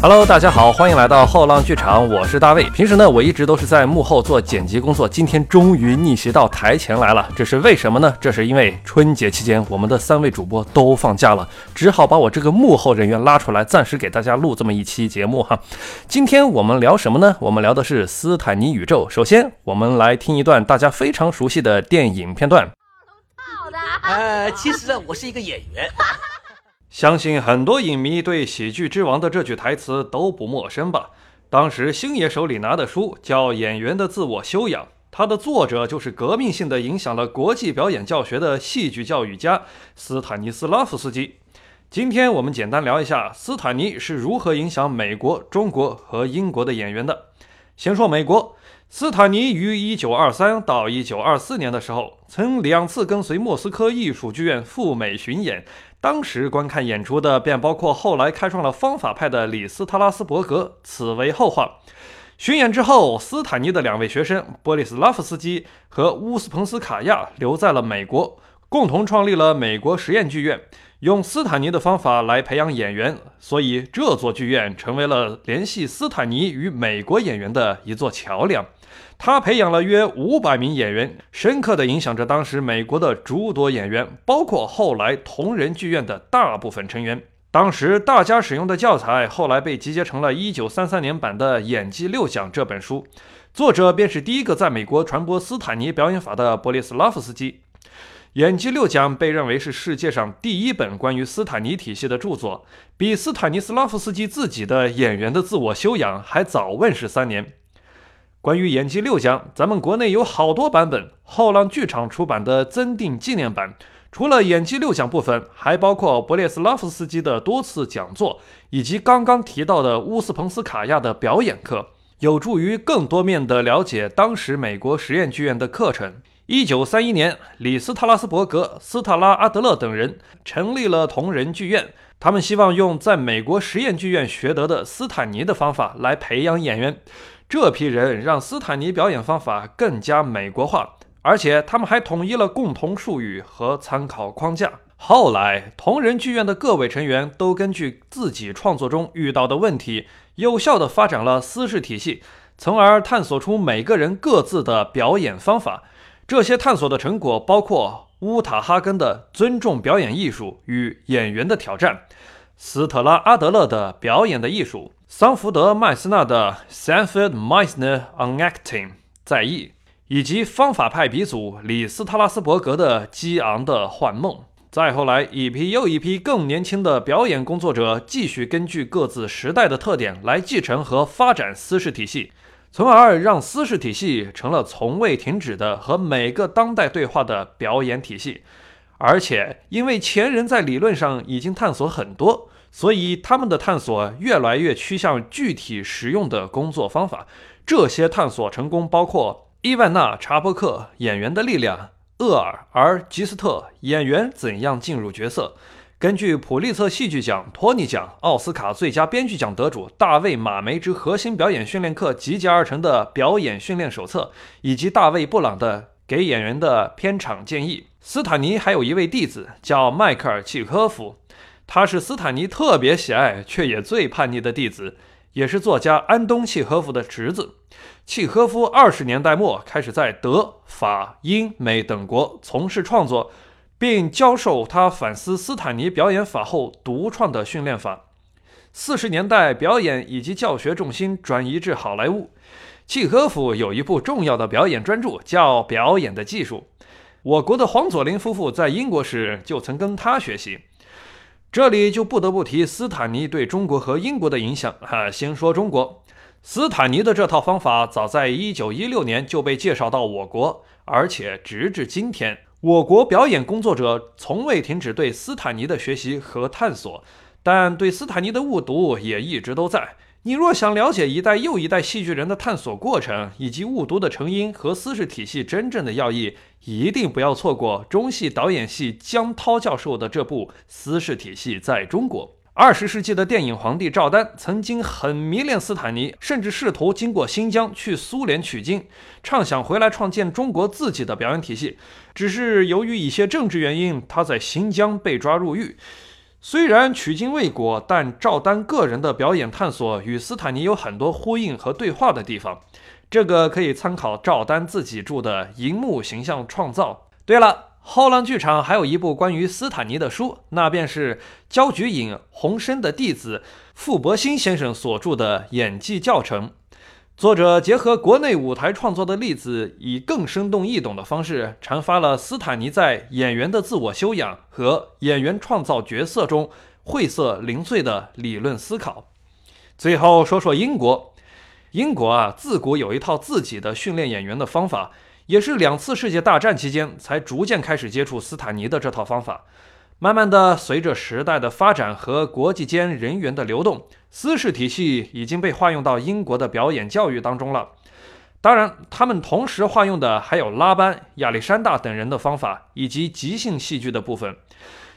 Hello，大家好，欢迎来到后浪剧场，我是大卫。平时呢，我一直都是在幕后做剪辑工作，今天终于逆袭到台前来了。这是为什么呢？这是因为春节期间我们的三位主播都放假了，只好把我这个幕后人员拉出来，暂时给大家录这么一期节目哈。今天我们聊什么呢？我们聊的是斯坦尼宇宙。首先，我们来听一段大家非常熟悉的电影片段。呃，其实呢我是一个演员。相信很多影迷对《喜剧之王》的这句台词都不陌生吧？当时星爷手里拿的书叫《演员的自我修养》，它的作者就是革命性的影响了国际表演教学的戏剧教育家斯坦尼斯拉夫斯基。今天我们简单聊一下斯坦尼是如何影响美国、中国和英国的演员的。先说美国，斯坦尼于1923到1924年的时候，曾两次跟随莫斯科艺术剧院赴美巡演。当时观看演出的便包括后来开创了方法派的李斯特拉斯伯格，此为后话。巡演之后，斯坦尼的两位学生波利斯拉夫斯基和乌斯彭斯卡娅留在了美国，共同创立了美国实验剧院，用斯坦尼的方法来培养演员，所以这座剧院成为了联系斯坦尼与美国演员的一座桥梁。他培养了约五百名演员，深刻地影响着当时美国的诸多演员，包括后来同仁剧院的大部分成员。当时大家使用的教材，后来被集结成了1933年版的《演技六讲》这本书，作者便是第一个在美国传播斯坦尼表演法的波利斯拉夫斯基。《演技六讲》被认为是世界上第一本关于斯坦尼体系的著作，比斯坦尼斯拉夫斯基自己的《演员的自我修养》还早问世三年。关于演技六讲，咱们国内有好多版本。后浪剧场出版的增订纪念版，除了演技六讲部分，还包括博列斯拉夫斯基的多次讲座，以及刚刚提到的乌斯彭斯卡亚的表演课，有助于更多面的了解当时美国实验剧院的课程。一九三一年，李斯特拉斯伯格、斯特拉阿德勒等人成立了同仁剧院，他们希望用在美国实验剧院学得的斯坦尼的方法来培养演员。这批人让斯坦尼表演方法更加美国化，而且他们还统一了共同术语和参考框架。后来，同仁剧院的各位成员都根据自己创作中遇到的问题，有效地发展了私事体系，从而探索出每个人各自的表演方法。这些探索的成果包括乌塔哈根的尊重表演艺术与演员的挑战，斯特拉阿德勒的表演的艺术。桑福德·麦斯纳的 Sanford Meisner on Acting 在意，以及方法派鼻祖李斯特拉斯伯格的激昂的幻梦。再后来，一批又一批更年轻的表演工作者继续根据各自时代的特点来继承和发展私事体系，从而让私事体系成了从未停止的和每个当代对话的表演体系。而且，因为前人在理论上已经探索很多。所以，他们的探索越来越趋向具体实用的工作方法。这些探索成功包括伊万娜·查波克演员的力量、厄尔·而吉斯特演员怎样进入角色、根据普利策戏剧奖、托尼奖、奥斯卡最佳编剧奖得主大卫·马梅之核心表演训练课集结而成的表演训练手册，以及大卫·布朗的给演员的片场建议。斯坦尼还有一位弟子叫迈克尔·契科夫。他是斯坦尼特别喜爱却也最叛逆的弟子，也是作家安东契诃夫的侄子。契诃夫二十年代末开始在德、法、英、美等国从事创作，并教授他反思斯坦尼表演法后独创的训练法。四十年代，表演以及教学重心转移至好莱坞。契诃夫有一部重要的表演专著，叫《表演的技术》。我国的黄佐临夫妇在英国时就曾跟他学习。这里就不得不提斯坦尼对中国和英国的影响。哈，先说中国，斯坦尼的这套方法早在1916年就被介绍到我国，而且直至今天，我国表演工作者从未停止对斯坦尼的学习和探索，但对斯坦尼的误读也一直都在。你若想了解一代又一代戏剧人的探索过程，以及误读的成因和私事体系真正的要义，一定不要错过中戏导演系江涛教授的这部《私事体系在中国》。二十世纪的电影皇帝赵丹曾经很迷恋斯坦尼，甚至试图经过新疆去苏联取经，畅想回来创建中国自己的表演体系。只是由于一些政治原因，他在新疆被抓入狱。虽然取经未果，但赵丹个人的表演探索与斯坦尼有很多呼应和对话的地方。这个可以参考赵丹自己著的《荧幕形象创造》。对了，后浪剧场还有一部关于斯坦尼的书，那便是焦菊隐、洪深的弟子傅伯兴先生所著的演技教程。作者结合国内舞台创作的例子，以更生动易懂的方式，阐发了斯坦尼在演员的自我修养和演员创造角色中晦涩零碎的理论思考。最后说说英国。英国啊，自古有一套自己的训练演员的方法，也是两次世界大战期间才逐渐开始接触斯坦尼的这套方法。慢慢的，随着时代的发展和国际间人员的流动，斯氏体系已经被化用到英国的表演教育当中了。当然，他们同时化用的还有拉班、亚历山大等人的方法，以及即兴戏剧的部分。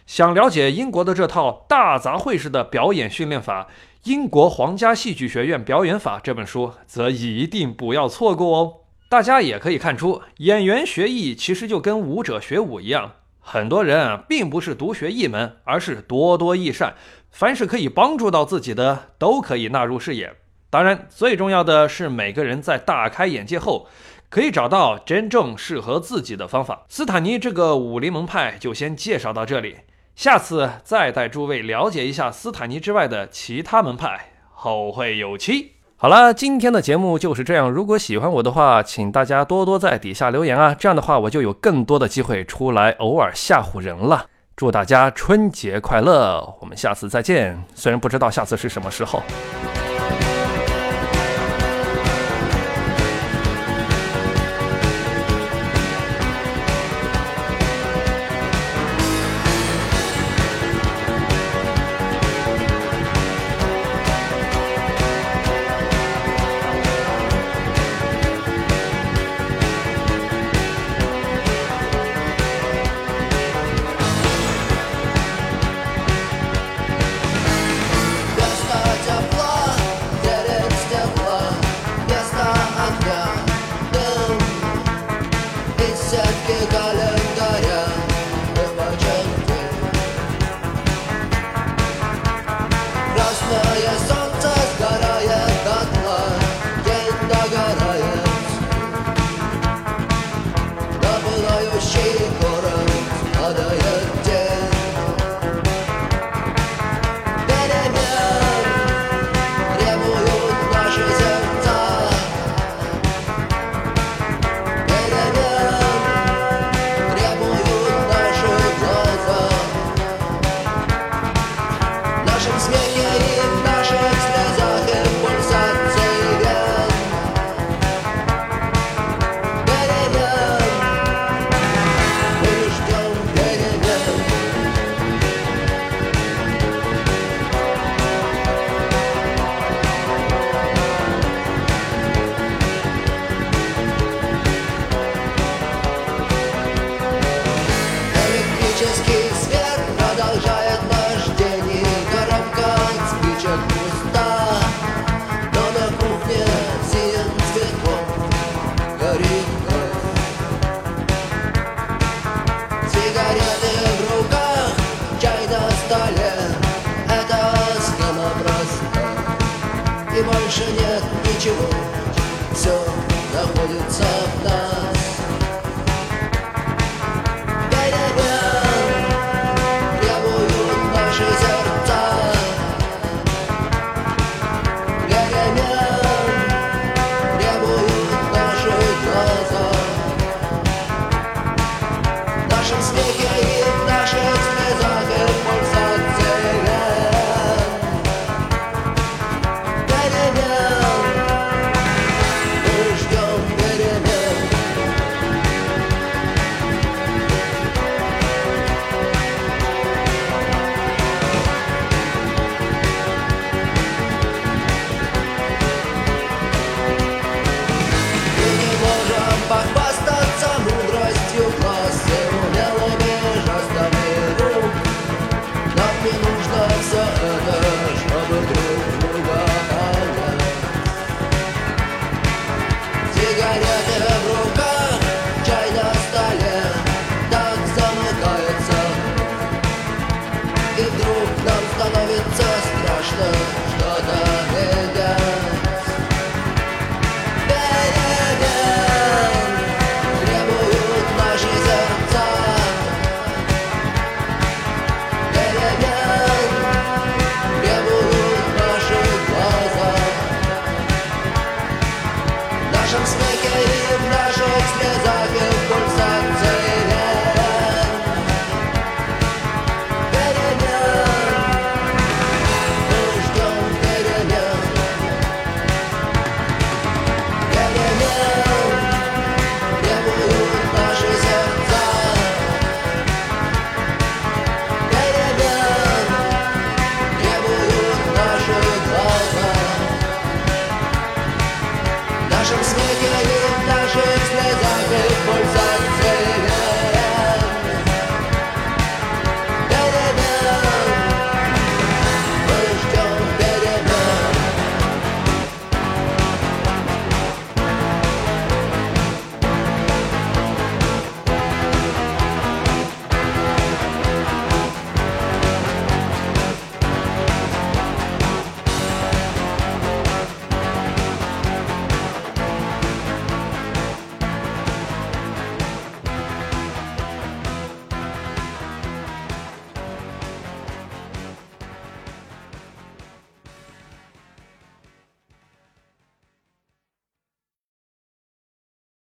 想了解英国的这套大杂烩式的表演训练法。《英国皇家戏剧学院表演法》这本书则一定不要错过哦。大家也可以看出，演员学艺其实就跟舞者学武一样，很多人啊并不是独学一门，而是多多益善。凡是可以帮助到自己的，都可以纳入视野。当然，最重要的是每个人在大开眼界后，可以找到真正适合自己的方法。斯坦尼这个武林门派就先介绍到这里。下次再带诸位了解一下斯坦尼之外的其他门派，后会有期。好了，今天的节目就是这样。如果喜欢我的话，请大家多多在底下留言啊，这样的话我就有更多的机会出来偶尔吓唬人了。祝大家春节快乐，我们下次再见。虽然不知道下次是什么时候。больше нет ничего, все находится в нас.